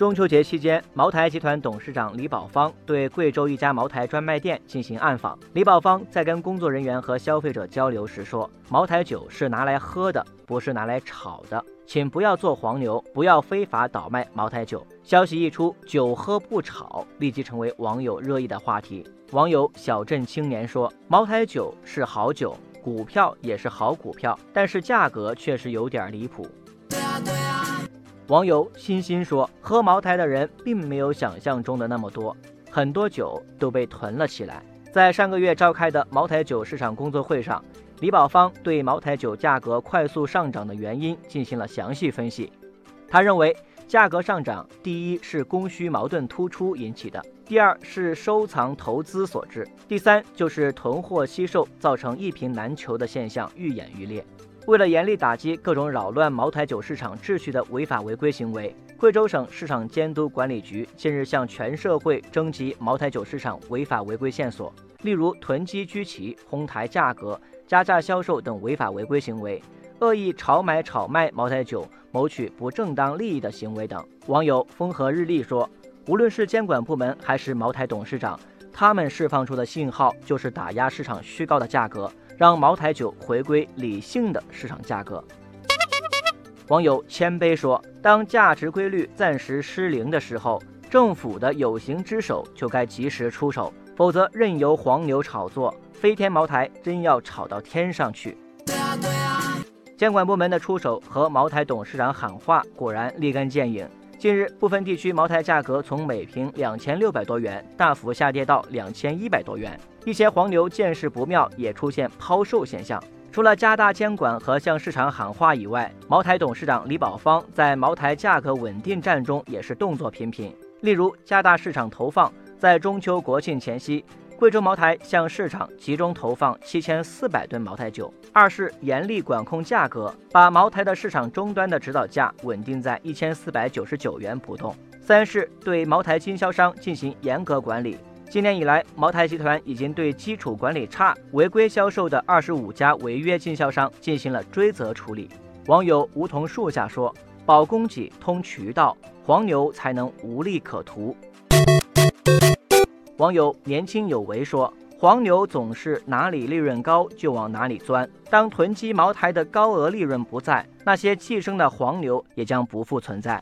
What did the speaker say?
中秋节期间，茅台集团董事长李宝芳对贵州一家茅台专卖店进行暗访。李宝芳在跟工作人员和消费者交流时说：“茅台酒是拿来喝的，不是拿来炒的，请不要做黄牛，不要非法倒卖茅台酒。”消息一出，酒喝不炒立即成为网友热议的话题。网友小镇青年说：“茅台酒是好酒，股票也是好股票，但是价格确实有点离谱。”网友欣欣说：“喝茅台的人并没有想象中的那么多，很多酒都被囤了起来。”在上个月召开的茅台酒市场工作会上，李宝芳对茅台酒价格快速上涨的原因进行了详细分析。他认为，价格上涨第一是供需矛盾突出引起的，第二是收藏投资所致，第三就是囤货惜售造成一瓶难求的现象愈演愈烈。为了严厉打击各种扰乱茅台酒市场秩序的违法违规行为，贵州省市场监督管理局近日向全社会征集茅台酒市场违法违规线索，例如囤积居奇、哄抬价格、加价销售等违法违规行为，恶意炒买炒卖茅台酒、谋取不正当利益的行为等。网友风和日丽说：“无论是监管部门还是茅台董事长，他们释放出的信号就是打压市场虚高的价格。”让茅台酒回归理性的市场价格。网友谦卑说：“当价值规律暂时失灵的时候，政府的有形之手就该及时出手，否则任由黄牛炒作，飞天茅台真要炒到天上去。”监管部门的出手和茅台董事长喊话果然立竿见影。近日，部分地区茅台价格从每瓶两千六百多元大幅下跌到两千一百多元，一些黄牛见势不妙，也出现抛售现象。除了加大监管和向市场喊话以外，茅台董事长李宝芳在茅台价格稳定战中也是动作频频，例如加大市场投放，在中秋国庆前夕。贵州茅台向市场集中投放七千四百吨茅台酒。二是严厉管控价格，把茅台的市场终端的指导价稳定在一千四百九十九元不动。三是对茅台经销商进行严格管理。今年以来，茅台集团已经对基础管理差、违规销售的二十五家违约经销商进行了追责处理。网友梧桐树下说：“保供给、通渠道，黄牛才能无利可图。”网友年轻有为说：“黄牛总是哪里利润高就往哪里钻。当囤积茅台的高额利润不在，那些寄生的黄牛也将不复存在。”